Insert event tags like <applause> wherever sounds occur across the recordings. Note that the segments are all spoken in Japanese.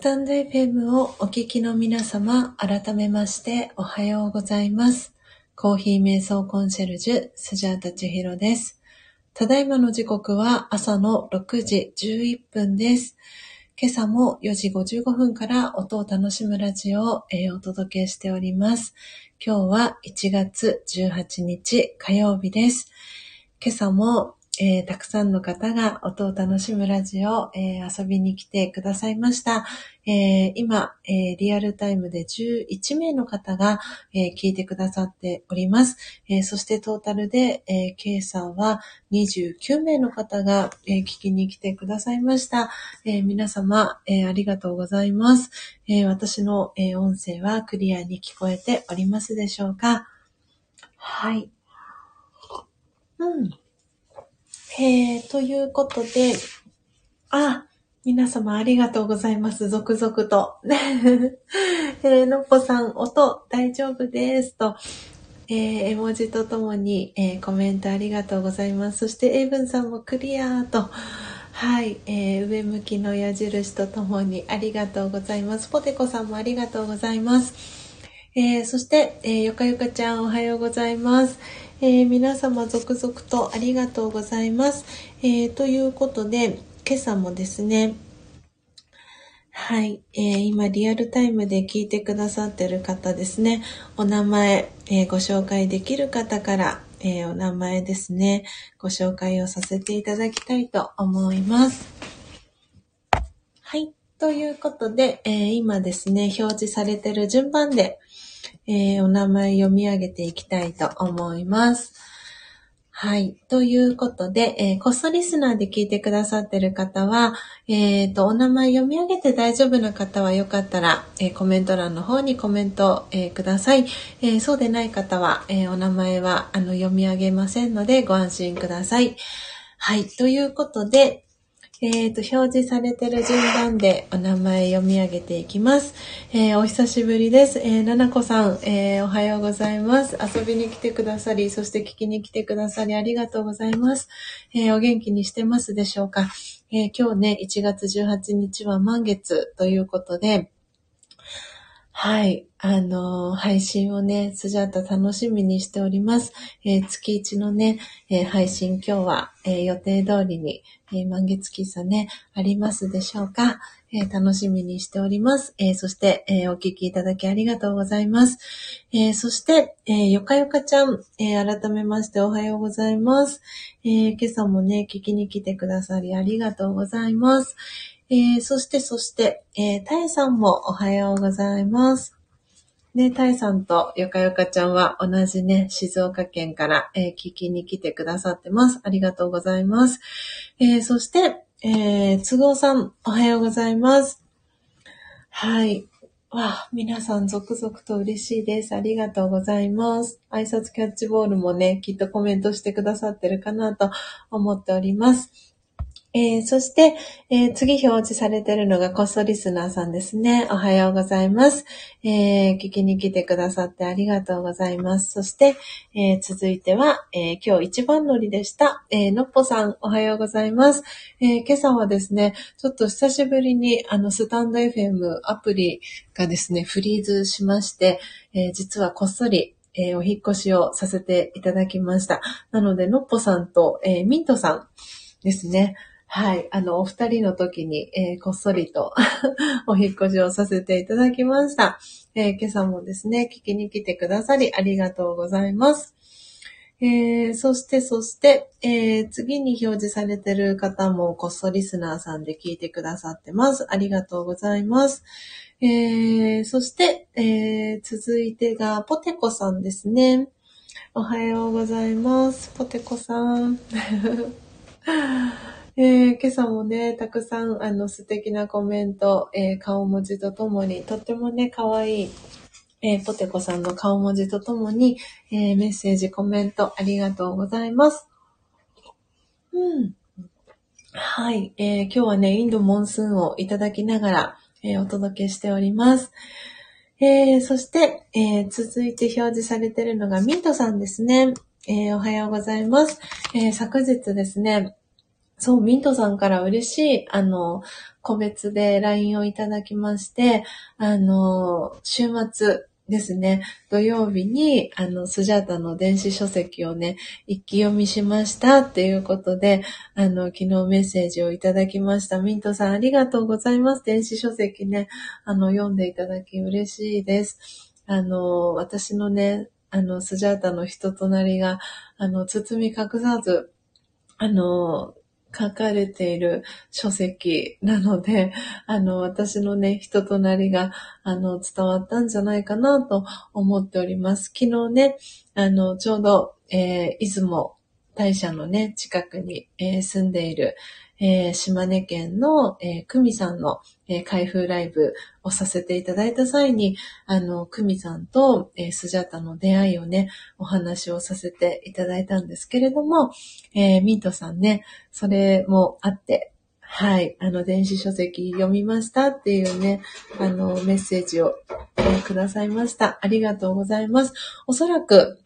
タンド FM をお聞きの皆様、改めましておはようございます。コーヒー瞑想コンシェルジュ、スジャータチヒロです。ただいまの時刻は朝の6時11分です。今朝も4時55分から音を楽しむラジオを、えお届けしております。今日は1月18日火曜日です。今朝も、えーたくさんの方が音を楽しむラジオ、えー遊びに来てくださいました。えー今、えリアルタイムで11名の方が、え聞いてくださっております。えそしてトータルで、えー、今朝は29名の方が、え聞きに来てくださいました。え皆様、えありがとうございます。え私の、え音声はクリアに聞こえておりますでしょうか？はい。うん。えー、ということで、あ、皆様ありがとうございます。続々と。<laughs> えー、のっぽさん、音大丈夫です。と、えー、絵文字とともに、えーコメントありがとうございます。そして、エイブンさんもクリアーと、はい、えー上向きの矢印とともにありがとうございます。ポテコさんもありがとうございます。えーそして、えーよかよかちゃんおはようございます。えー皆様続々とありがとうございます。えーということで、今朝もですね、はい、えー今リアルタイムで聞いてくださってる方ですね、お名前、えご紹介できる方から、えお名前ですね、ご紹介をさせていただきたいと思います。はい。ということで、え今ですね、表示されてる順番で、えーお名前読み上げていきたいと思います。はい。ということで、えーこっそリスナーで聞いてくださってる方は、えっ、と、お名前読み上げて大丈夫な方はよかったら、えーコメント欄の方にコメント、えーください。えそうでない方は、えお名前はあの読み上げませんのでご安心ください。はい。ということで、えっ、と、表示されてる順番でお名前読み上げていきます。えーお久しぶりです。えー、ななこさん、えーおはようございます。遊びに来てくださり、そして聞きに来てくださりありがとうございます。えーお元気にしてますでしょうか、えー今日ね、1月18日は満月ということで、はい。あの配信をね、スジャータ楽しみにしております。えー月一のね、えー配信今日は、え予定通りに、え満月喫茶ね、ありますでしょうか、え楽しみにしております。えそして、えお聞きいただきありがとうございます。えそして、えーよかよかちゃん、え改めましておはようございます。え今朝もね、聞きに来てくださりありがとうございます。えそして、そして、えー、たえさんもおはようございます。ね、たえさんとよかよかちゃんは同じね、静岡県から、えー聞きに来てくださってます。ありがとうございます。えーそして、えー、つごうさん、おはようございます。はい。わあ、皆さん続々と嬉しいです。ありがとうございます。挨拶キャッチボールもね、きっとコメントしてくださってるかなと思っております。えーそして、えー次表示されているのがこっそリスナーさんですね。おはようございます。えー聞きに来てくださってありがとうございます。そして、え続いては、え今日一番乗りでした。えのっぽさん、おはようございます。え今朝はですね、ちょっと久しぶりに、あの、スタンド FM アプリがですね、フリーズしまして、え実はこっそり、えーお引越しをさせていただきました。なので、のっぽさんと、えーミントさんですね。はい。あの、お二人の時に、えーこっそりと <laughs> お引越しをさせていただきました。えー今朝もですね、聞きに来てくださりありがとうございます。えーそして、そして、えー次に表示されてる方もこっそリスナーさんで聞いてくださってます。ありがとうございます。えーそして、えー続いてが、ポテコさんですね。おはようございます。ポテコさん。<laughs> えー今朝もね、たくさんあの素敵なコメント、えー顔文字とともに、とってもね、可愛いえーポテコさんの顔文字とともに、えメッセージ、コメントありがとうございます。うん。はい、え今日はね、インドモンスーンをいただきながら、えお届けしております。えそして、え続いて表示されているのがミントさんですね。えおはようございます。え昨日ですね、そう、ミントさんから嬉しい、あの、個別で LINE をいただきまして、あの、週末ですね、土曜日に、あの、スジャータの電子書籍をね、一気読みしましたっていうことで、あの、昨日メッセージをいただきました。ミントさんありがとうございます。電子書籍ね、あの、読んでいただき嬉しいです。あの、私のね、あの、スジャータの人となりが、あの、包み隠さず、あの、書かれている書籍なので、<laughs> あの、私のね、人となりが、あの、伝わったんじゃないかなと思っております。昨日ね、あの、ちょうど、えー、出雲大社のね、近くに、えー、住んでいる、えー、島根県の、えー、久美さんの、えー、開封ライブをさせていただいた際に、あの、久美さんと、えー、スジャタの出会いをね、お話をさせていただいたんですけれども、えー、ミントさんね、それもあって、はい、あの、電子書籍読みましたっていうね、あの、メッセージを、え、くださいました。ありがとうございます。おそらく、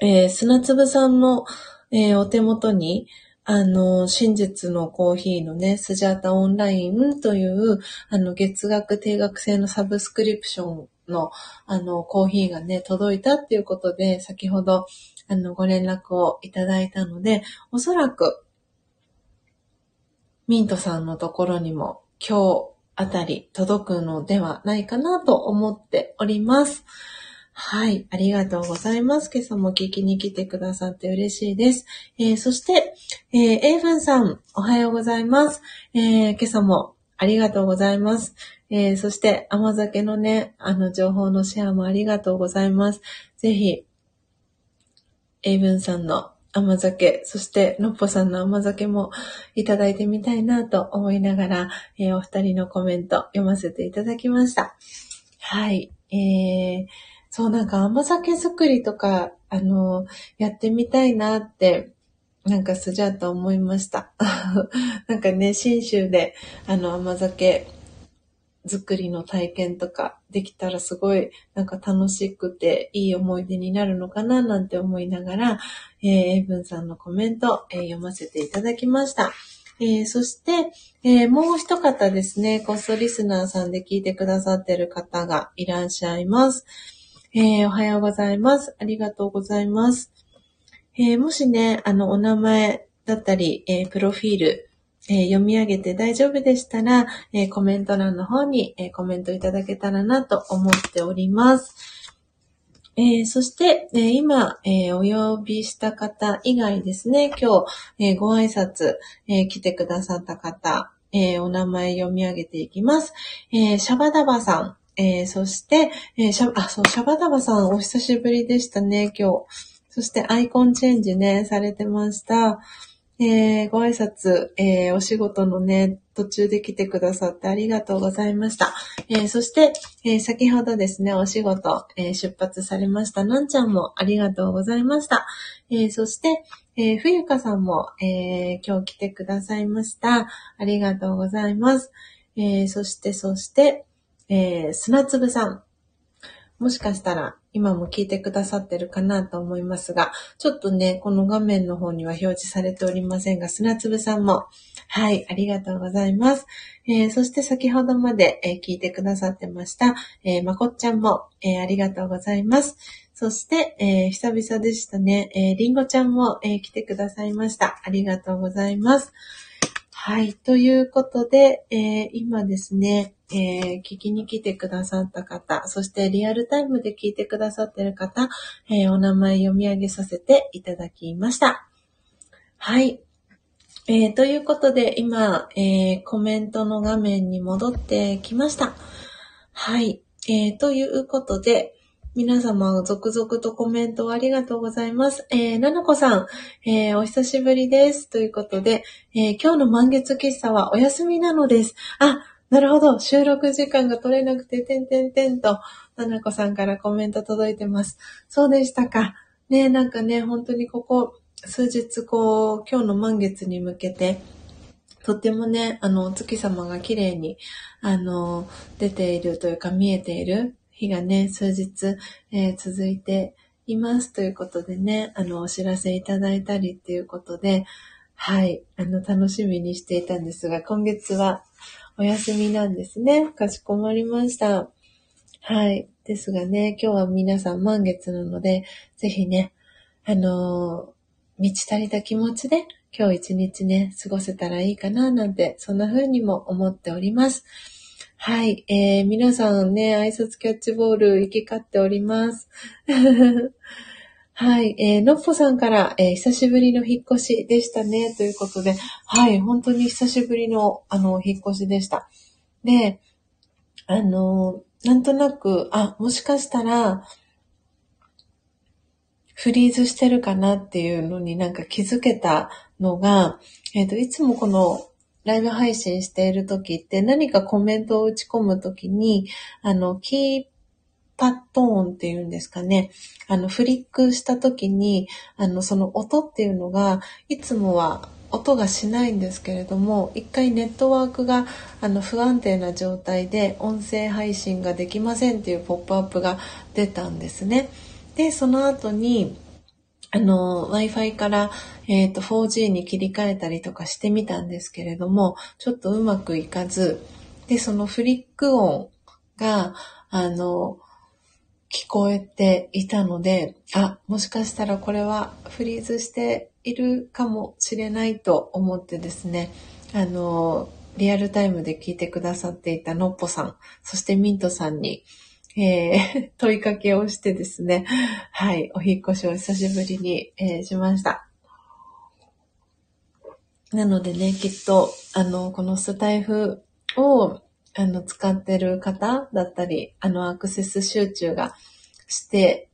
えー、砂粒さんの、えー、お手元に、あの、真実のコーヒーのね、スジャータオンラインという、あの、月額定額制のサブスクリプションの、あの、コーヒーがね、届いたっていうことで、先ほど、あの、ご連絡をいただいたので、おそらく、ミントさんのところにも今日あたり届くのではないかなと思っております。はい。ありがとうございます。今朝も聞きに来てくださって嬉しいです。えー、そして、えー、エイブンさん、おはようございます。えー、今朝もありがとうございます。えー、そして、甘酒のね、あの、情報のシェアもありがとうございます。ぜひ、エイブンさんの甘酒、そしてのっぽさんの甘酒もいただいてみたいなと思いながら、えー、お二人のコメント読ませていただきました。はい。えー、そう、なんか甘酒作りとか、あの、やってみたいなって、なんかスジャーと思いました。<laughs> なんかね、新州で、あの、甘酒作りの体験とかできたらすごい、なんか楽しくていい思い出になるのかななんて思いながら、えー、エイブンさんのコメント、えー、読ませていただきました。えー、そして、えー、もう一方ですね、コストリスナーさんで聞いてくださってる方がいらっしゃいます。えー、おはようございます。ありがとうございます。えー、もしね、あの、お名前だったり、えー、プロフィール、え読み上げて大丈夫でしたら、えコメント欄の方に、えコメントいただけたらなと思っております。えそして、え今、えお呼びした方以外ですね、今日、えご挨拶、え来てくださった方、えお名前読み上げていきます。えシャバダバさん、えー、そして、えー、シャあ、そう、シャバダバさんお久しぶりでしたね、今日。そしてアイコンチェンジね、されてました。えー、ご挨拶、えー、お仕事のね、途中で来てくださってありがとうございました。えー、そして、え先ほどですね、お仕事、え出発されました、なんちゃんもありがとうございました。えそして、え冬香さんも、え今日来てくださいました。ありがとうございます。えそして、そして、えー、砂粒さん。もしかしたら今も聞いてくださってるかなと思いますが、ちょっとね、この画面の方には表示されておりませんが、砂粒さんも、はい、ありがとうございます。えー、そして先ほどまで、えー、聞いてくださってました、えー、まこっちゃんも、えありがとうございます。そして、え久々でしたね、えりんごちゃんも、え来てくださいました。ありがとうございます。はい。ということで、えー、今ですね、えー、聞きに来てくださった方、そしてリアルタイムで聞いてくださってる方、えー、お名前読み上げさせていただきました。はい。えー、ということで、今、えコメントの画面に戻ってきました。はい。えーということで、皆様、続々とコメントありがとうございます。えー、ななこさん、えー、お久しぶりです。ということで、えー、今日の満月喫茶はお休みなのです。あ、なるほど。収録時間が取れなくて、てんてんてんと、ななこさんからコメント届いてます。そうでしたか。ねなんかね、本当にここ、数日、こう、今日の満月に向けて、とってもね、あの、お月様が綺麗に、あの、出ているというか見えている日がね、数日、えー、続いていますということでね、あの、お知らせいただいたりっていうことで、はい、あの、楽しみにしていたんですが、今月はお休みなんですね。かしこまりました。はい。ですがね、今日は皆さん満月なので、ぜひね、あのー、満ち足りた気持ちで今日一日ね、過ごせたらいいかななんて、そんな風にも思っております。はい、えー、皆さんね、挨拶キャッチボール行き交っております。<laughs> はい、えー、のっぽさんから、えー、久しぶりの引っ越しでしたね、ということで、はい、本当に久しぶりの、あの、引っ越しでした。で、あの、なんとなく、あ、もしかしたら、フリーズしてるかなっていうのになんか気づけたのが、えっ、ー、と、いつもこのライブ配信している時って何かコメントを打ち込む時に、あの、キーパットーンっていうんですかね。あの、フリックした時に、あの、その音っていうのが、いつもは音がしないんですけれども、一回ネットワークがあの不安定な状態で音声配信ができませんっていうポップアップが出たんですね。で、その後に、あの、Wi-Fi から、えっ、と、4G に切り替えたりとかしてみたんですけれども、ちょっとうまくいかず、で、そのフリック音が、あの、聞こえていたので、あ、もしかしたらこれはフリーズしているかもしれないと思ってですね、あの、リアルタイムで聞いてくださっていたのっぽさん、そしてミントさんに、えー、<laughs> 問いかけをしてですね、はい、お引越しを久しぶりに、えー、しました。なのでね、きっと、あの、このスタイフを、あの、使ってる方だったり、あの、アクセス集中がして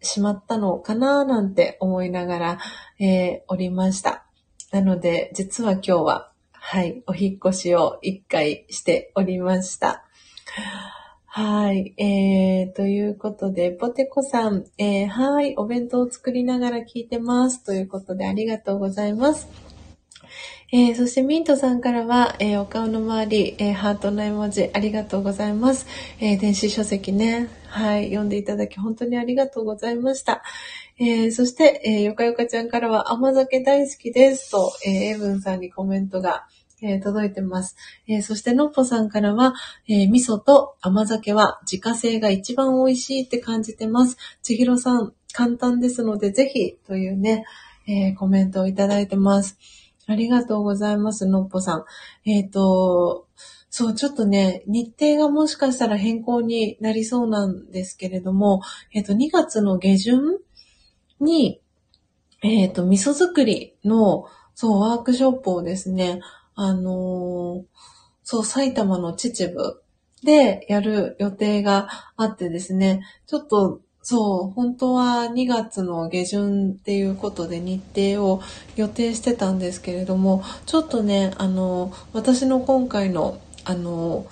しまったのかななんて思いながら、えー、おりました。なので、実は今日は、はい、お引越しを一回しておりました。はい。えー、ということで、ポテコさん、えー、はい、お弁当を作りながら聞いてます。ということで、ありがとうございます。えー、そしてミントさんからは、えー、お顔の周り、えー、ハートの絵文字、ありがとうございます。え電子書籍ね、はい、読んでいただき本当にありがとうございました。えそして、えよかよかちゃんからは甘酒大好きですと、えーエブンさんにコメントが、えー、届いてます。えー、そして、のっぽさんからは、えー、味噌と甘酒は自家製が一番美味しいって感じてます。ちひろさん、簡単ですので、ぜひ、というね、えコメントをいただいてます。ありがとうございます、のっぽさん。えっ、と、そう、ちょっとね、日程がもしかしたら変更になりそうなんですけれども、えっ、と、2月の下旬に、えっ、と、味噌作りの、そう、ワークショップをですね、あのー、そう、埼玉の秩父でやる予定があってですね、ちょっと、そう、本当は2月の下旬っていうことで日程を予定してたんですけれども、ちょっとね、あの、私の今回の、あの、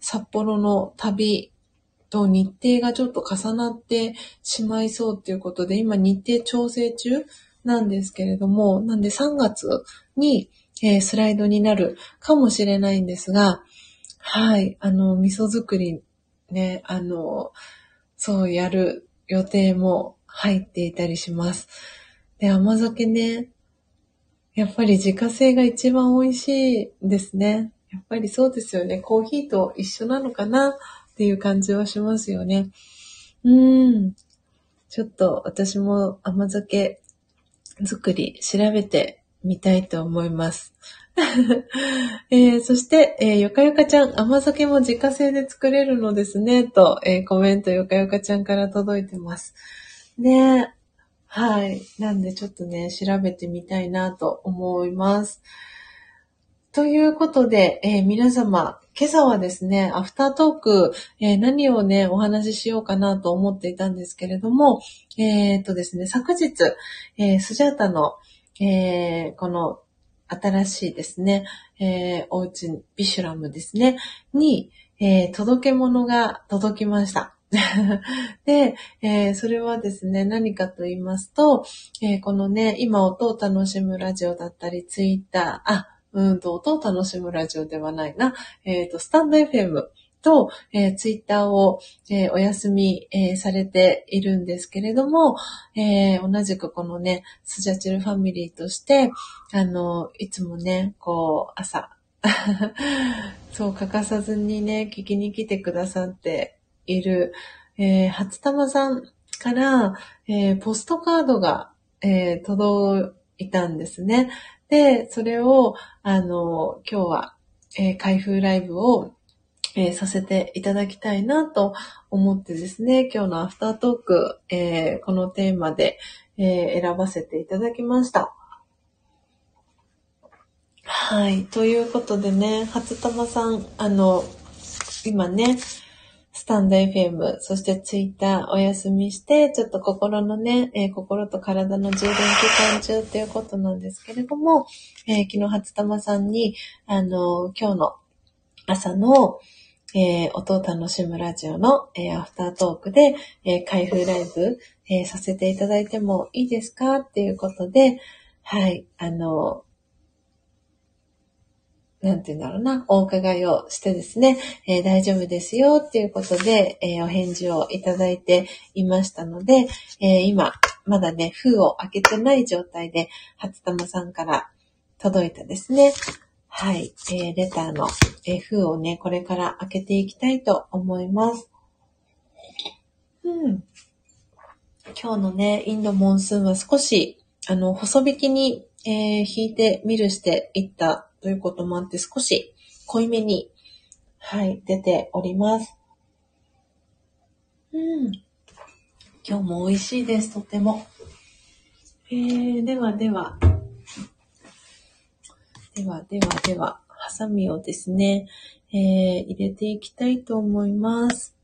札幌の旅と日程がちょっと重なってしまいそうっていうことで、今日程調整中なんですけれども、なんで3月にえー、スライドになるかもしれないんですが、はい、あの、味噌作りね、あの、そうやる予定も入っていたりします。で、甘酒ね、やっぱり自家製が一番美味しいですね。やっぱりそうですよね。コーヒーと一緒なのかなっていう感じはしますよね。うーん。ちょっと私も甘酒作り調べてみたいと思います。<laughs> えー、そして、えー、よかよかちゃん、甘酒も自家製で作れるのですね、と、えー、コメントよかよかちゃんから届いてます。ねはい。なんでちょっとね、調べてみたいなと思います。ということで、え、皆様、今朝はですね、アフタートーク、え、何をね、お話ししようかなと思っていたんですけれども、えー、っとですね、昨日、えスジャータの、えー、この新しいですね、えー、おうち、ビシュラムですね、に、えー、届け物が届きました。<laughs> で、えー、それはですね、何かと言いますと、えー、このね、今音を楽しむラジオだったり、ツイッター、あ、うんと、音を楽しむラジオではないな、えっ、ー、と、スタンド FM と、えー、ツイッターを、えー、お休み、えー、されているんですけれども、え、同じくこのね、スジャチルファミリーとして、あの、いつもね、こう、朝、<laughs> そう、欠かさずにね、聞きに来てくださっている、え、初玉さんから、え、ポストカードが、え、届いたんですね。で、それを、あの、今日は、え、開封ライブを、えー、させていただきたいなと思ってですね、今日のアフタートーク、えー、このテーマで、えー、選ばせていただきました。はい。ということでね、初玉さん、あの、今ね、スタンド FM、そしてツイッターお休みして、ちょっと心のね、えー、心と体の充電期間中っていうことなんですけれども、えー、昨日初玉さんに、あの、今日の朝の、えー、音を楽しむラジオの、えー、アフタートークで、えー、開封ライブ、えー、させていただいてもいいですかっていうことで、はい、あの、なんて言うんだろうな、お伺いをしてですね、えー、大丈夫ですよっていうことで、えー、お返事をいただいていましたので、えー、今、まだね、封を開けてない状態で、初玉さんから届いたですね、はい、えーレターの、え封をね、これから開けていきたいと思います。うん。今日のね、インドモンスーンは少し、あの、細引きに、えー引いてみるしていったということもあって少し濃いめに、はい、出ております。うん。今日も美味しいです、とても。えー、ではでは、ではではでは、ハサミをですね、えー、入れていきたいと思います。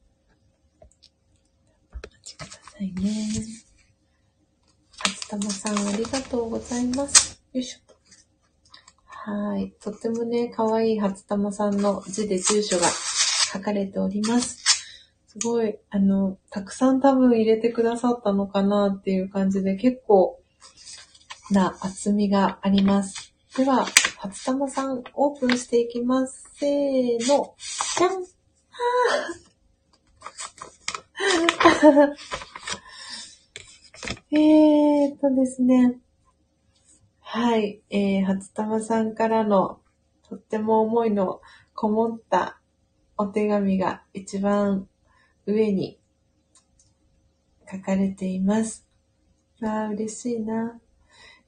お待ちくださいね。初玉さんありがとうございます。よいしょ。はい。とってもね、かわいい初玉さんの字で住所が書かれております。すごい、あの、たくさん多分入れてくださったのかなっていう感じで結構な厚みがあります。では、初玉さんオープンしていきます。せーの。じゃんえーっとですね。はい。えー、初玉さんからのとっても思いのこもったお手紙が一番上に書かれています。ああ、嬉しいな。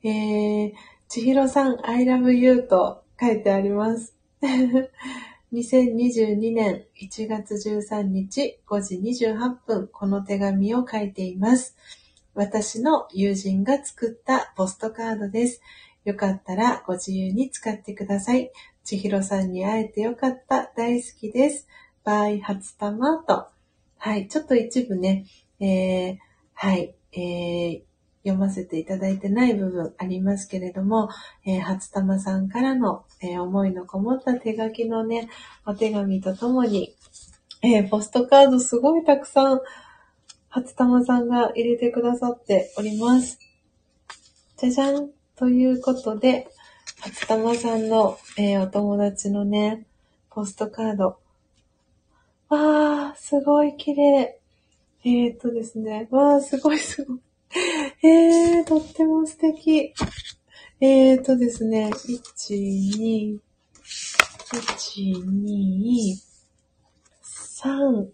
えー、ちひろさん、I love you と書いてあります。<laughs> 2022年1月13日5時28分、この手紙を書いています。私の友人が作ったポストカードです。よかったらご自由に使ってください。千尋さんに会えてよかった。大好きです。バイ初玉と。はい。ちょっと一部ね、えー、はい。えー、読ませていただいてない部分ありますけれども、えー、初玉さんからの、えー、思いのこもった手書きのね、お手紙とともに、えー、ポストカードすごいたくさん初玉さんが入れてくださっております。じゃじゃんということで、初玉さんの、え、お友達のね、ポストカード。わー、すごい綺麗。えー、っとですね。わー、すごいすごい。<laughs> えー、とっても素敵。えー、とですね。1、2、1、2、3。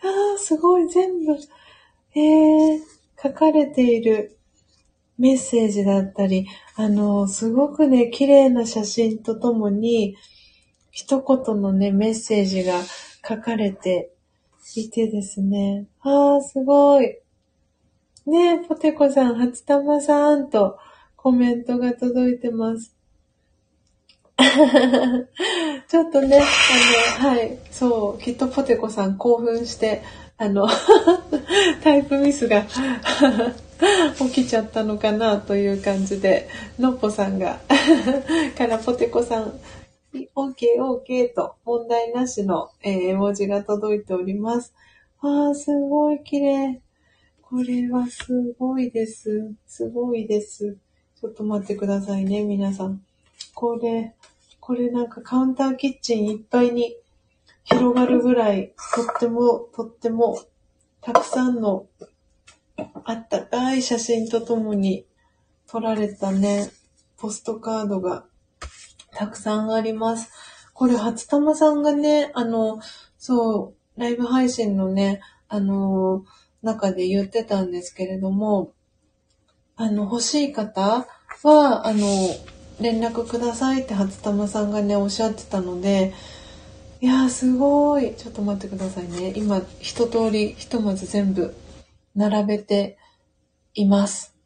あー、すごい、全部、えー、書かれているメッセージだったり、あの、すごくね、綺麗な写真とともに、一言のね、メッセージが書かれていてですね。ああ、すごい。ねえ、ポテコさん、初玉さんとコメントが届いてます。<laughs> ちょっとね、あの、はい、そう、きっとポテコさん興奮して、あの、<laughs> タイプミスが <laughs> 起きちゃったのかなという感じで、のっぽさんがからポテコさん、OK, OK と問題なしの、えー、絵文字が届いております。ああ、すごい綺麗。これはすごいです。すごいです。ちょっと待ってくださいね、皆さん。これ、これなんかカウンターキッチンいっぱいに広がるぐらい、とっても、とっても、たくさんのあったかい写真とともに撮られたね、ポストカードがたくさんあります。これ、初玉さんがね、あの、そう、ライブ配信のね、あの、中で言ってたんですけれども、あの、欲しい方は、あの、連絡くださいって初玉さんがね、おっしゃってたので、いやー、すごい。ちょっと待ってくださいね。今、一通り、ひとまず全部、並べています。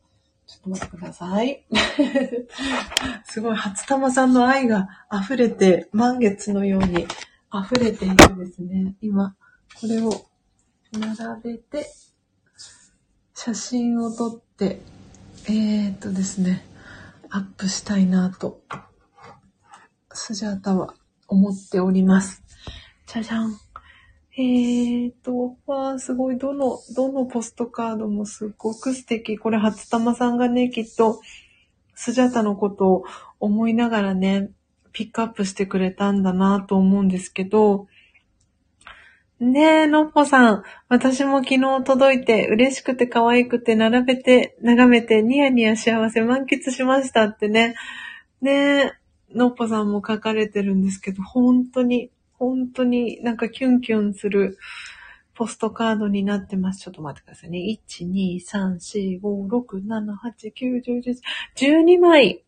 ちょっと待ってください。<laughs> すごい、初玉さんの愛が溢れて、満月のように溢れているんですね。今、これを並べて、写真を撮って、えー、っとですね、アップしたいなと、スジャータは思っております。じゃじゃん。えーと、わー、すごい。どの、どのポストカードもすごく素敵。これ、初玉さんがね、きっと、スジャータのことを思いながらね、ピックアップしてくれたんだなと思うんですけど、ねえ、のっぽさん。私も昨日届いて、嬉しくて可愛くて、並べて、眺めて、ニヤニヤ幸せ満喫しましたってね。ねえ、のっぽさんも書かれてるんですけど、本当に本当になんかキュンキュンするポストカードになってます。ちょっと待ってくださいね。1、2、3、4、5、6、7、8、9、10、11、12枚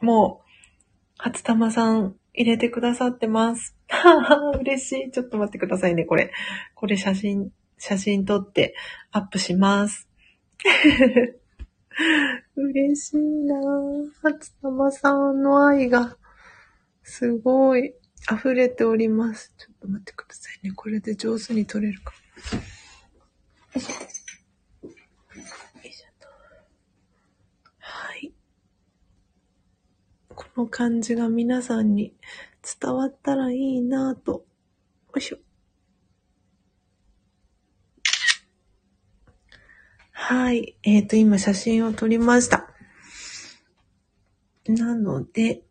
もう、初玉さん入れてくださってます。<laughs> 嬉しい。ちょっと待ってくださいね、これ。これ写真、写真撮ってアップします。<laughs> 嬉しいなぁ。初玉さんの愛が、すごい。溢れております。ちょっと待ってくださいね。これで上手に撮れるか。はい。この感じが皆さんに伝わったらいいなぁと。よいしょ。はい。えっ、ー、と、今写真を撮りました。なので、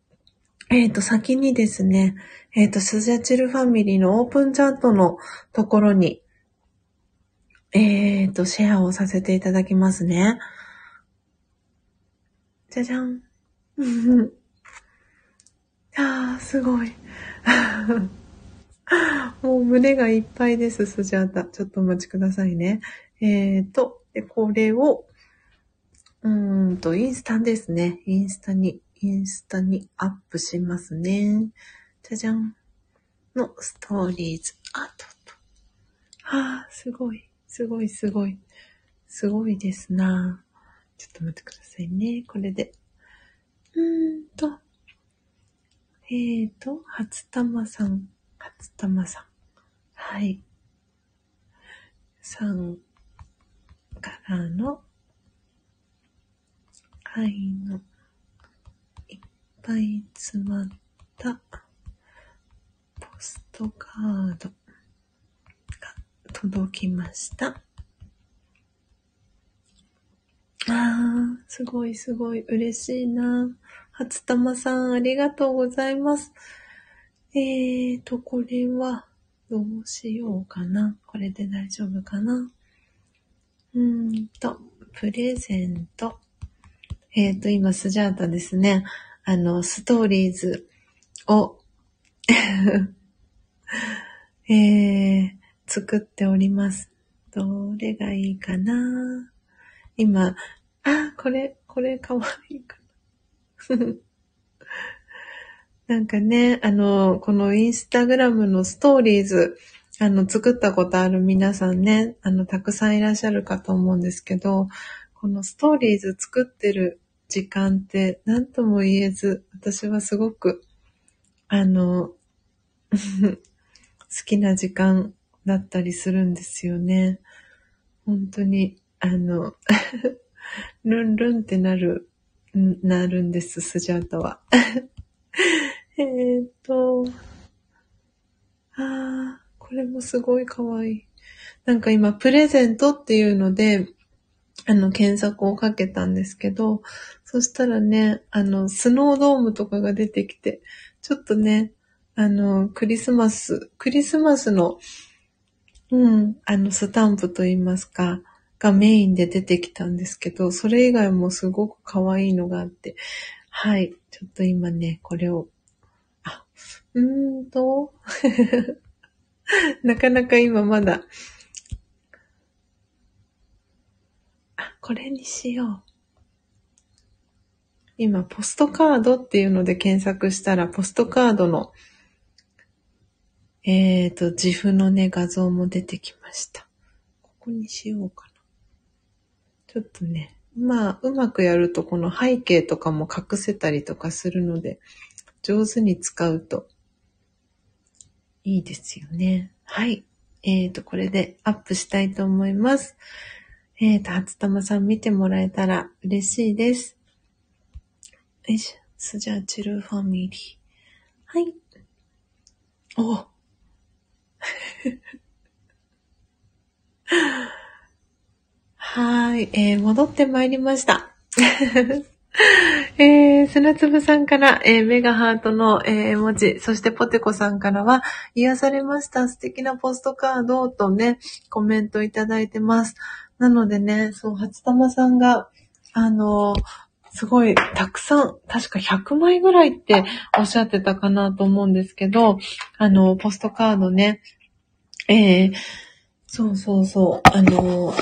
えっ、ー、と、先にですね、えっ、ー、と、スジャチルファミリーのオープンチャットのところに、えっ、と、シェアをさせていただきますね。じゃじゃん。あー、すごい。<laughs> もう胸がいっぱいです、スジャータ。ちょっとお待ちくださいね。えっ、ー、と、で、これを、うんと、インスタですね。インスタにインスタにアップしますね。じゃじゃん。のストーリーズアートと。はあ、すごい。すごいすごい。すごいですな。ちょっと待ってくださいね。これで。うーんと。えーと、初玉さん。初玉さん。はい。さんからの愛のいっぱい詰まったポストカードが届きました。あー、すごいすごい嬉しいな。初玉さんありがとうございます。えーと、これはどうしようかな。これで大丈夫かな。うーんと、プレゼント。えーと、今スジャータですね。あの、ストーリーズを <laughs> えー、作っております。どれがいいかな今、あ、これ、これかわいいか <laughs> な。んかね、あの、このインスタグラムのストーリーズ、あの、作ったことある皆さんね、あの、たくさんいらっしゃるかと思うんですけど、このストーリーズ作ってる時間って何とも言えず、私はすごく、あの、<laughs> 好きな時間だったりするんですよね。本当に、あの、<laughs> ルンルンってなる、なるんです、スジャータは。<laughs> えっと、ああ、これもすごいかわいい。なんか今、プレゼントっていうので、あの、検索をかけたんですけど、そしたらね、あの、スノードームとかが出てきて、ちょっとね、あの、クリスマス、クリスマスの、うん、あの、スタンプと言いますか、がメインで出てきたんですけど、それ以外もすごく可愛いのがあって、はい、ちょっと今ね、これを、あ、うーんと、<laughs> なかなか今まだ、あ、これにしよう。今、ポストカードっていうので検索したら、ポストカードのえっ、ー、と、自負のね、画像も出てきました。ここにしようかな。ちょっとね、まあ、うまくやるとこの背景とかも隠せたりとかするので、上手に使うといいですよね。はい。えっ、ー、と、これでアップしたいと思います。えっ、ー、と、初玉さん見てもらえたら嬉しいです。よいしょ。スジャチルファミリー。はい。おはい、えー、戻ってまいりました。<laughs> えー、砂粒さんから、えー、メガハートの、えー、文字、そしてポテコさんからは、癒されました。素敵なポストカードとね、コメントいただいてます。なのでね、そう、初玉さんが、あの、すごい、たくさん、確か100枚ぐらいっておっしゃってたかなと思うんですけど、あの、ポストカードね、えー、そうそうそう、あの、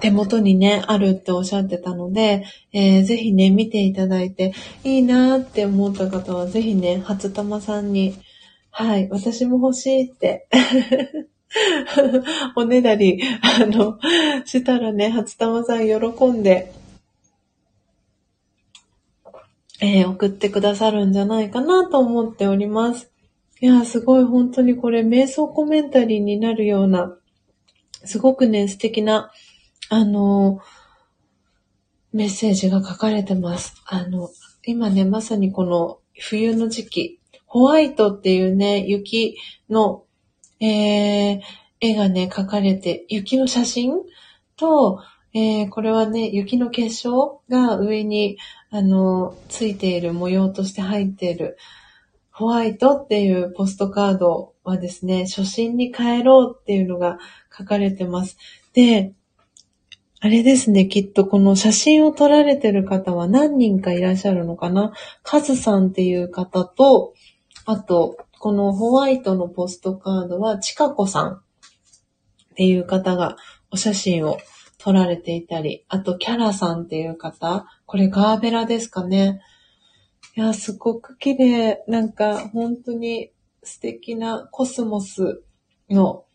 手元にね、あるっておっしゃってたので、えー、ぜひね、見ていただいて、いいなーって思った方は、ぜひね、初玉さんに、はい、私も欲しいって <laughs> おねだり、あの、したらね、初玉さん喜んで、えー、送ってくださるんじゃないかなと思っております。いや、すごい本当にこれ瞑想コメンタリーになるような、すごくね、素敵な、あの、メッセージが書かれてます。あの、今ね、まさにこの冬の時期、ホワイトっていうね、雪の、えー、絵がね、描かれて、雪の写真と、えー、これはね、雪の結晶が上に、あの、ついている模様として入っている、ホワイトっていうポストカードはですね、初心に帰ろうっていうのが書かれてます。で、あれですね、きっとこの写真を撮られてる方は何人かいらっしゃるのかなカズさんっていう方と、あと、このホワイトのポストカードはチカコさんっていう方がお写真を撮られていたり、あとキャラさんっていう方、これガーベラですかね。いや、すごく綺麗。なんか、本当に素敵なコスモスの、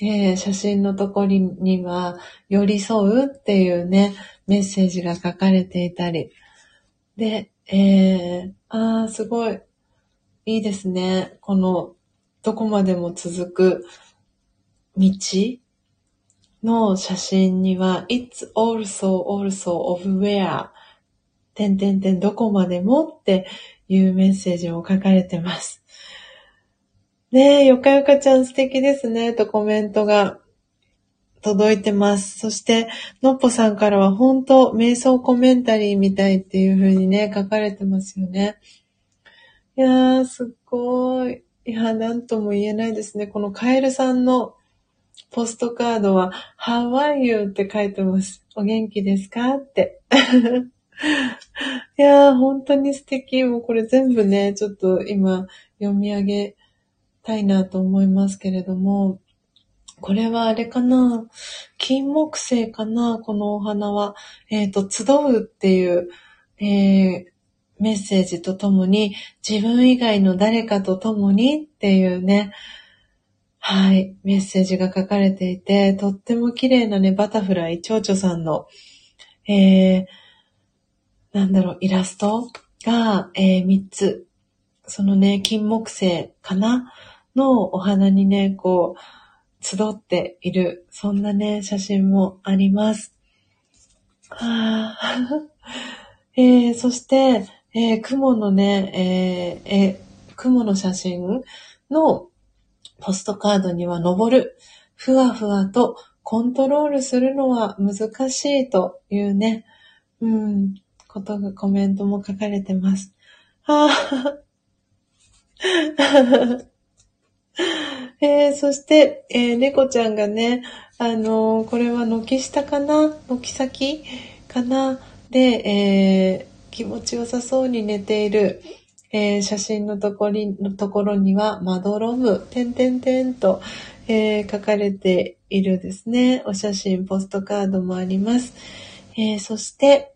えー、写真のところには、寄り添うっていうね、メッセージが書かれていたり。で、えー、あー、すごい、いいですね。この、どこまでも続く道の写真には、It's also also of where てんてんてんどこまでもっていうメッセージも書かれてます。ねえ、よかよかちゃん素敵ですね、とコメントが届いてます。そして、のっぽさんからは本当、瞑想コメンタリーみたいっていう風にね、書かれてますよね。いやー、すっごい。いや、なんとも言えないですね。このカエルさんのポストカードは、How are you? って書いてます。お元気ですかって。<laughs> いやー、本当に素敵。もうこれ全部ね、ちょっと今読み上げたいなと思いますけれども、これはあれかな？金木犀かな？このお花は。えっ、ー、と、集うっていう、えー、メッセージとともに、自分以外の誰かと共にっていうね、はい、メッセージが書かれていて、とっても綺麗なね、バタフライ、蝶々さんの、えー、なんだろう、イラストが、えー、3つ。そのね、金木犀かな？のお花にね、こう、集っている、そんなね、写真もあります。はあ、<laughs> えー、そして、えー、雲のね、えー、えー、雲の写真のポストカードには登る。ふわふわとコントロールするのは難しいというね、うん、ことがコメントも書かれてます。はあ、<laughs> <laughs> えー、そして、えー、猫ちゃんがね、あのー、これは軒下かな？軒先かな？で、えー、気持ちよさそうに寝ている、えー、写真のところのところには、まどろむ、てんてんてんと、えー、書かれているですね、お写真、ポストカードもあります。えー、そして、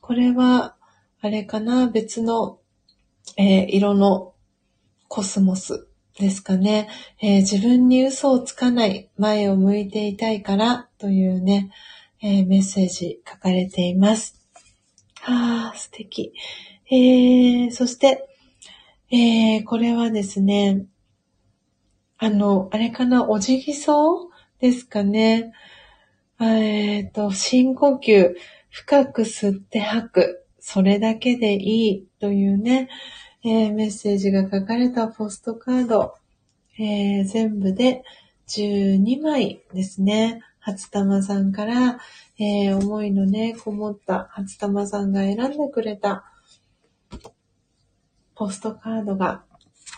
これは、あれかな、別の、えー、色のコスモス。ですかね、えー、自分に嘘をつかない前を向いていたいからというね、えー、メッセージ書かれています。はあ、素敵。えー、そして、えー、これはですね、あの、あれかな、おじぎそうですかね。えっ、ー、と、深呼吸、深く吸って吐く、それだけでいいというね、えー、メッセージが書かれたポストカード、えー、全部で12枚ですね。初玉さんから、えー、思いのね、こもった初玉さんが選んでくれたポストカードが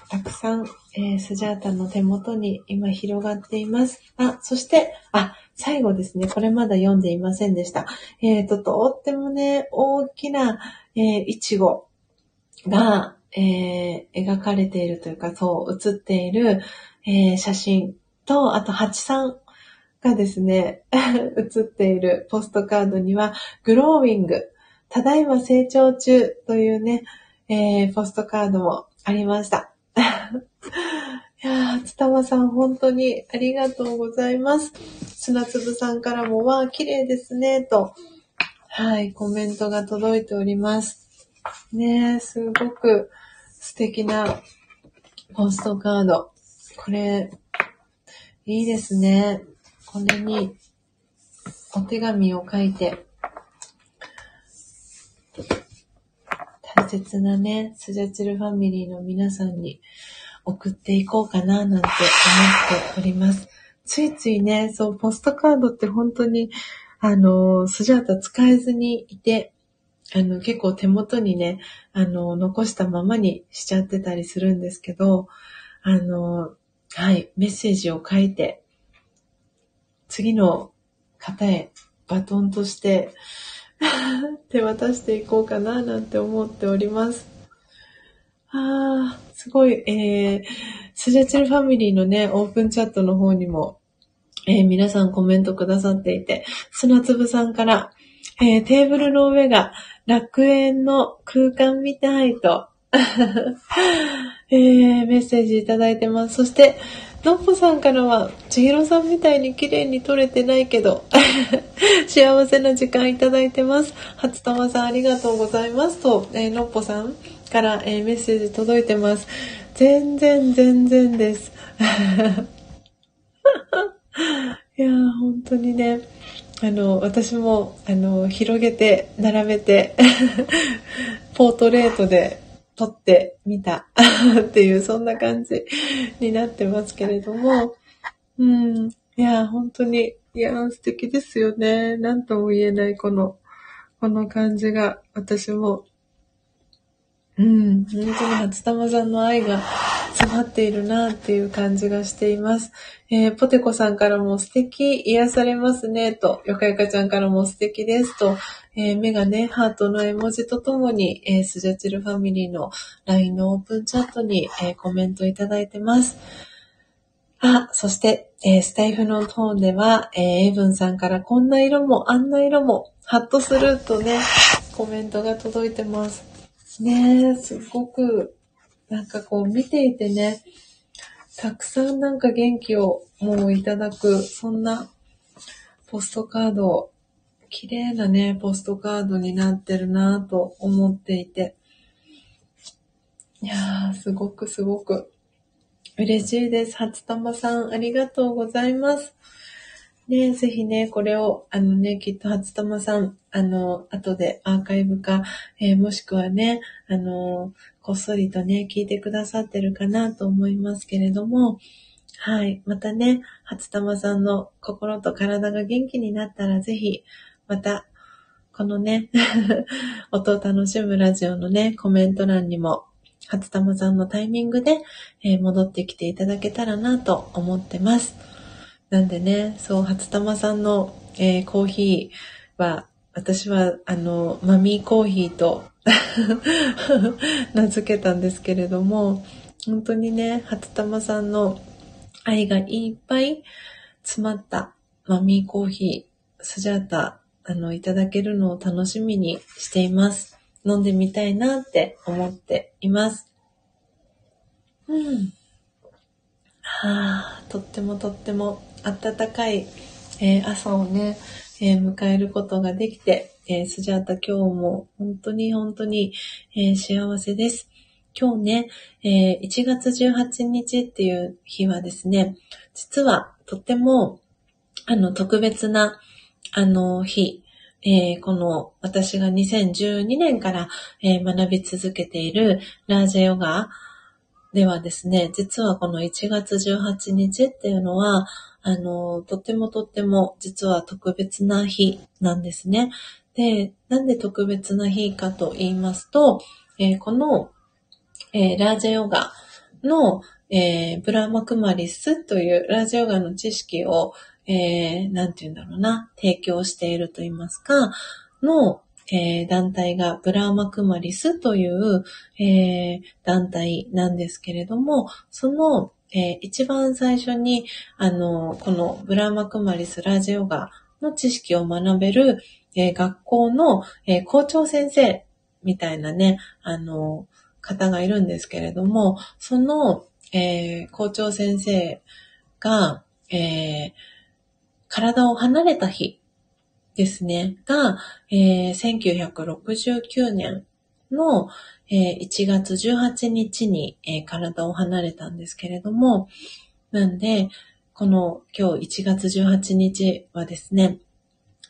たくさん、えー、スジャータの手元に今広がっています。あ、そして、あ、最後ですね。これまだ読んでいませんでした。えっ、ー、と、とってもね、大きな、えー、いちごが、えー、描かれているというか、そう、写っている、えー、写真と、あと、八さんがですね、<laughs> 写っているポストカードには、グローウィング、ただいま成長中というね、えー、ポストカードもありました。<laughs> いやー、つたまさん本当にありがとうございます。砂粒さんからも、わー、綺麗ですね、と、はい、コメントが届いております。ねえすごく、素敵なポストカード。これ、いいですね。これにお手紙を書いて、大切なね、スジャチルファミリーの皆さんに送っていこうかななんて思っております。ついついね、そう、ポストカードって本当に、あの、スジャータ使えずにいて、あの、結構手元にね、あの、残したままにしちゃってたりするんですけど、あの、はい、メッセージを書いて、次の方へバトンとして <laughs> 手渡していこうかななんて思っております。ああ、すごい、えー、スジャチルファミリーのね、オープンチャットの方にも、えー、皆さんコメントくださっていて、砂粒さんから、えー、テーブルの上が楽園の空間みたいと、<laughs> えー、メッセージいただいてます。そして、のっぽさんからは、ちひろさんみたいに綺麗に撮れてないけど、<laughs> 幸せな時間いただいてます。初玉さんありがとうございますと、えー、のっぽさんから、えー、メッセージ届いてます。全然全然です。<laughs> いやー、本当にね。あの、私も、あの、広げて、並べて <laughs> ポートレートで撮ってみた <laughs> っていう、そんな感じになってますけれども、うん、いや、本当に、いや、素敵ですよね。なんとも言えない、この、この感じが、私も、うん、本当に初玉さんの愛が詰まっているなっていう感じがしています。えー、ポテコさんからも素敵、癒されますね、と、よかよかちゃんからも素敵ですと、えー、目がね、ハートの絵文字とともに、えー、スジャチルファミリーの LINE のオープンチャットに、えー、コメントいただいてます。あ、そして、え、スタイフのトーンでは、えー、エイブンさんからこんな色もあんな色もハッとするとね、コメントが届いてます。ねすごく、なんかこう見ていてね、たくさんなんか元気をもういただく、そんなポストカード、綺麗なね、ポストカードになってるなぁと思っていて。いやー、すごくすごく嬉しいです。初玉さん、ありがとうございます。ね、ぜひね、これを、あのね、きっと初玉さん、あの、後でアーカイブ化、えー、もしくはね、あの、こっそりとね、聞いてくださってるかなと思いますけれども、はい。またね、初玉さんの心と体が元気になったら、ぜひ、また、このね、<laughs> 音を楽しむラジオのね、コメント欄にも、初玉さんのタイミングで、えー、戻ってきていただけたらなと思ってます。なんでね、そう、初玉さんの、えー、コーヒーは、私は、あの、マミーコーヒーと <laughs> 名付けたんですけれども、本当にね、初玉さんの愛がいっぱい詰まったマミーコーヒー、スジャータ、あの、いただけるのを楽しみにしています。飲んでみたいなって思っています。うん。はあ、とってもとっても暖かい、えー、朝をね、えー、迎えることができて、えー、スジャータ今日も本当に本当に、えー、幸せです。今日ね、えー、1月18日っていう日はですね、実はとっても、あの、特別な、あの、日、えー、この私が2012年から、えー、学び続けているラージェヨガではですね、実はこの1月18日っていうのは、あの、とってもとっても実は特別な日なんですね。で、なんで特別な日かと言いますと、えー、この、えー、ラージャヨガの、えー、ブラーマクマリスというラージャヨガの知識を、えー、なんて言うんだろうな、提供していると言いますか、の、えー、団体がブラーマクマリスという、えー、団体なんですけれども、その、えー、一番最初に、あの、このブラーマクマリスラージャヨガの知識を学べる、え学校の、え校長先生みたいなね、あの、方がいるんですけれども、その、え校長先生が、え体を離れた日ですね、が、えー、1969年の、え、1月18日に、え、体を離れたんですけれども、なんで、この今日1月18日はですね、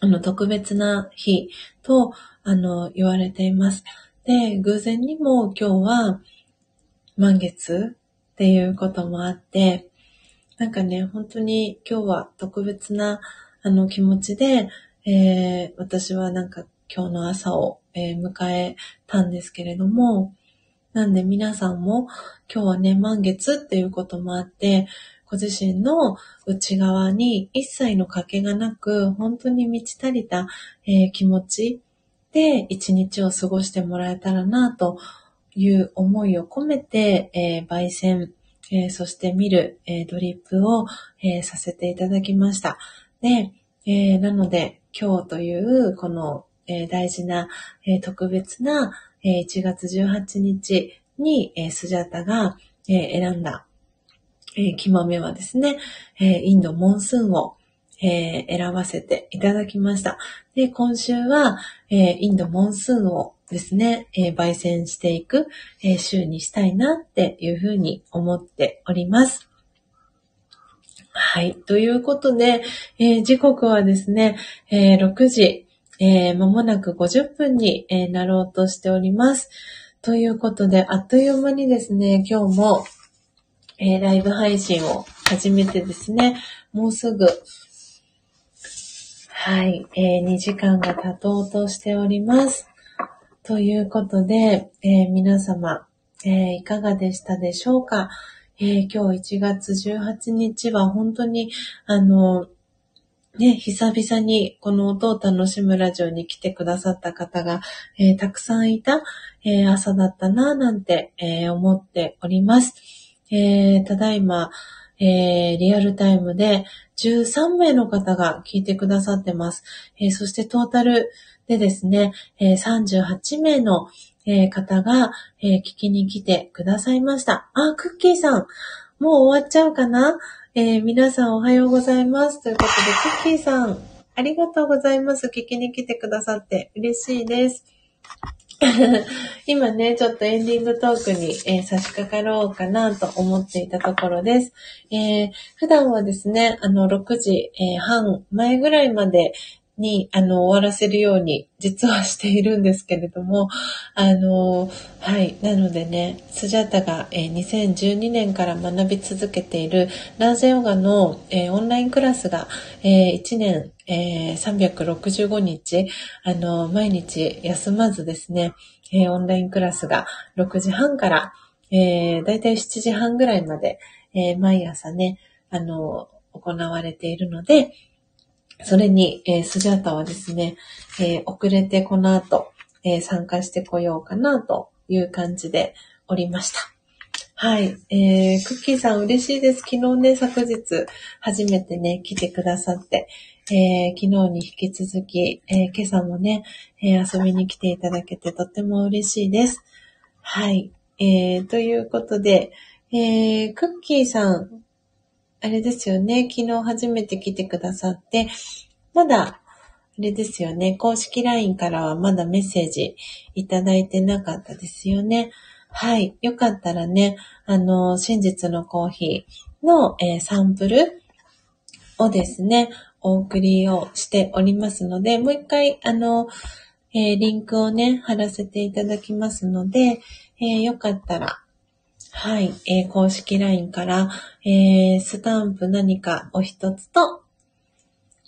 あの特別な日と、あの、言われています。で、偶然にも今日は満月っていうこともあって、なんかね、本当に今日は特別なあの気持ちで、えー、私はなんか今日の朝を、えー、迎えたんですけれども、なんで皆さんも今日はね、満月っていうこともあって、ご自身の内側に一切の賭けがなく、本当に満ち足りた、えー、気持ちで一日を過ごしてもらえたらなという思いを込めて、えー、焙煎、えー、そして見る、えドリップを、えさせていただきました。で、えなので、今日というこの、え、大事な、え、特別な、え、1月18日に、えスジャタが、え選んだ、えー、木豆はですね、えインドモンスーンを、え選ばせていただきました。で、今週は、えインドモンスーンをですね、え焙煎していく、え週にしたいなっていうふうに思っております。はい。ということで、えー、時刻はですね、えー、6時、えー、間もなく50分に、えー、なろうとしております。ということで、あっという間にですね、今日も、えー、ライブ配信を始めてですね、もうすぐ、はい、えー、2時間が経とうとしております。ということで、えー、皆様、え、いかがでしたでしょうか？え、今日1月18日は本当に、あの、ね、久々にこの音を楽しむラジオに来てくださった方が、えー、たくさんいた、えー、朝だったなぁなんて、えー、思っております。えただいま、えリアルタイムで13名の方が聞いてくださってます。えそしてトータルでですね、え38名の、えー、方が、えー、聞きに来てくださいました。あ、クッキーさん、もう終わっちゃうかな？えー、皆さんおはようございます。ということで、クッキーさん、ありがとうございます。聞きに来てくださって嬉しいです。<laughs> 今ね、ちょっとエンディングトークに、えー、差し掛かろうかなと思っていたところです。えー、普段はですね、あの、6時、えー、半前ぐらいまで、に、あの、終わらせるように、実はしているんですけれども、あの、はい。なのでね、スジャータが、えー、2012年から学び続けているラージェヨガの、えー、オンラインクラスが、えー、1年、えー、365日、あの、毎日休まずですね、えー、オンラインクラスが6時半から、えー、だいたい7時半ぐらいまで、えー、毎朝ね、あの、行われているので、それに、えー、スジャータはですね、えー、遅れてこの後、えー、参加してこようかなという感じでおりました。はい。えー、クッキーさん嬉しいです。昨日ね、昨日、初めてね、来てくださって、えー、昨日に引き続き、えー、今朝もね、えー、遊びに来ていただけてとっても嬉しいです。はい。えー、ということで、えー、クッキーさん、あれですよね、昨日初めて来てくださって、まだ、あれですよね、公式 LINE からはまだメッセージいただいてなかったですよね。はい。よかったらね、あの、真実のコーヒーの、えー、サンプルをですね、お送りをしておりますので、もう一回、あの、えー、リンクをね、貼らせていただきますので、えー、よかったら、はい、えー、公式 LINE から、えー、スタンプ何かお一つと、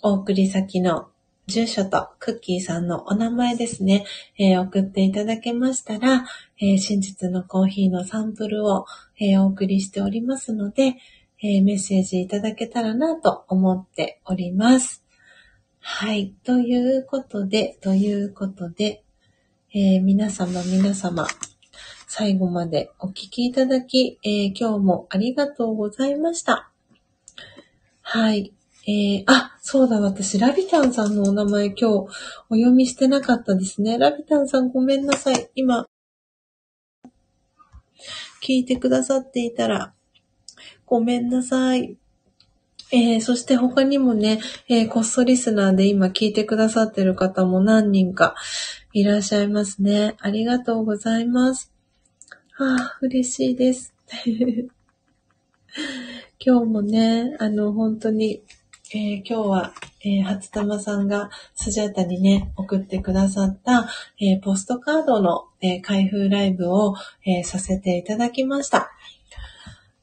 お送り先の住所とクッキーさんのお名前ですね、えー、送っていただけましたら、えー、真実のコーヒーのサンプルを、えー、お送りしておりますので、えメッセージいただけたらなと思っております。はい。ということで、ということで、え皆様皆様、最後までお聞きいただき、えー、今日もありがとうございました。はい。えー、あ、そうだ、私、ラビタンさんのお名前今日お読みしてなかったですね。ラビタンさんごめんなさい。今、聞いてくださっていたら、ごめんなさい。えー、そして他にもね、えー、こっそリスナーで今聞いてくださってる方も何人かいらっしゃいますね。ありがとうございます。ああ、嬉しいです。<laughs> 今日もね、あの、本当に、えー、今日は、えー、初玉さんがスジャータにね、送ってくださった、えー、ポストカードの、えー、開封ライブを、え、させていただきました。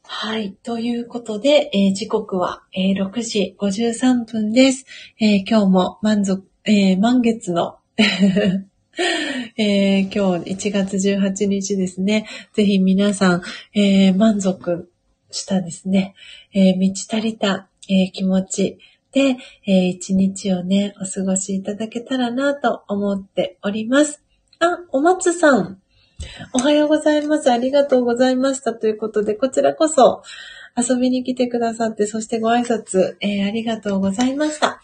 はい。ということで、え、時刻は、えー、6時53分です。え、今日も満足、え、満月の <laughs> <laughs> えー、今日1月18日ですね。ぜひ皆さん、えー、満足したですね、えー、満ち足りた、え気持ちで、え一日をね、お過ごしいただけたらなと思っております。あ、お松さん。おはようございます。ありがとうございました。ということで、こちらこそ遊びに来てくださって、そしてご挨拶、え、ありがとうございました。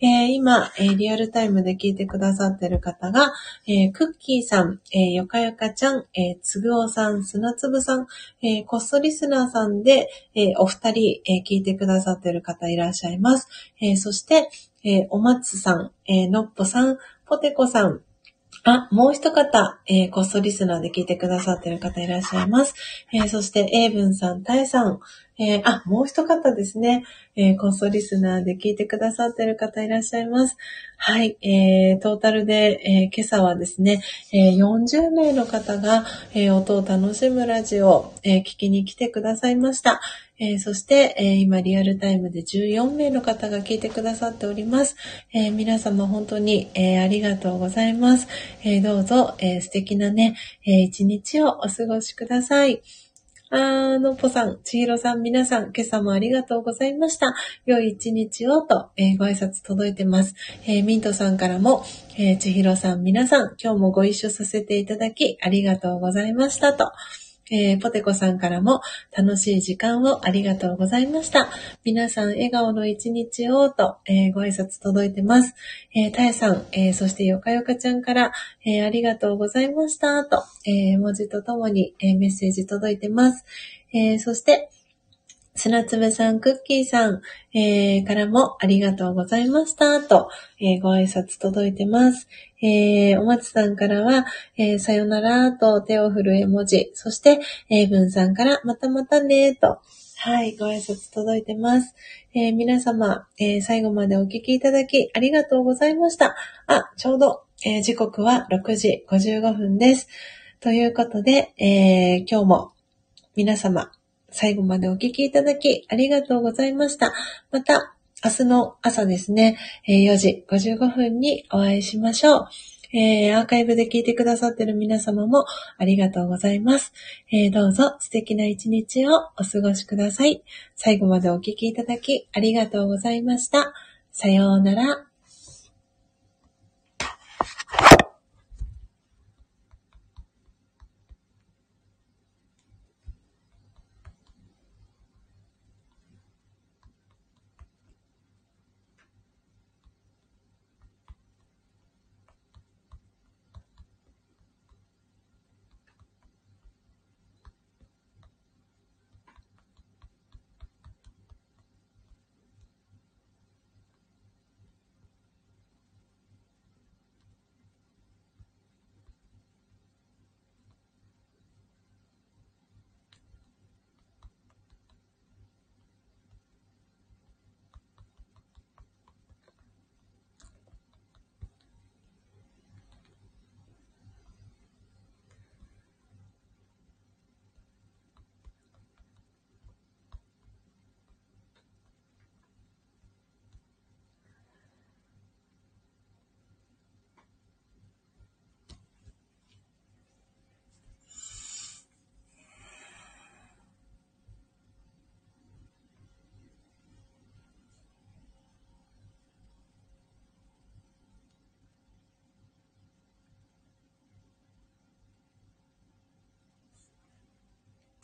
えー、今、えー、リアルタイムで聞いてくださってる方が、えー、クッキーさん、えよかよかちゃん、えつぐおさん、砂つぶさん、えこっそリスナーさんで、えお二人、え聞いてくださってる方いらっしゃいます。えそして、えお松さん、えのっぽさん、ぽてこさん、あ、もう一方、えー、こっそリスナーで聞いてくださってる方いらっしゃいます。えー、そして、エイブンさん、タイさん、えー、あ、もう一方ですね。えー、コストリスナーで聞いてくださってる方いらっしゃいます。はい、えー、トータルで、えー、今朝はですね、えー、40名の方が、えー、音を楽しむラジオを、えー、聞きに来てくださいました。えー、そして、えー、今リアルタイムで14名の方が聞いてくださっております。えー、皆様本当に、えありがとうございます。えどうぞ、え素敵なね、え一日をお過ごしください。あのっぽさん、ちひろさん、皆さん、今朝もありがとうございました。良い一日をと、えー、ご挨拶届いてます。えー、ミントさんからも、えー、ちひろさん、皆さん、今日もご一緒させていただき、ありがとうございましたと。えー、ポテコさんからも楽しい時間をありがとうございました。皆さん笑顔の一日をと、えー、ご挨拶届いてます。えー、たえさん、えー、そしてよかよかちゃんから、えー、ありがとうございましたと、えー、文字とともに、えー、メッセージ届いてます。えー、そして、砂粒さん、クッキーさん、えー、からもありがとうございましたと、えー、ご挨拶届いてます。えー、お松さんからは、えー、さよならと手を振る絵文字、そして、えー、文さんからまたまたねと、はい、ご挨拶届いてます。えー、皆様、えー、最後までお聞きいただきありがとうございました。あ、ちょうど、えー、時刻は6時55分です。ということで、え今日も皆様、最後までお聞きいただきありがとうございました。また、明日の朝ですね、4時55分にお会いしましょう。えー、アーカイブで聞いてくださってる皆様もありがとうございます。えー、どうぞ素敵な一日をお過ごしください。最後までお聞きいただきありがとうございました。さようなら。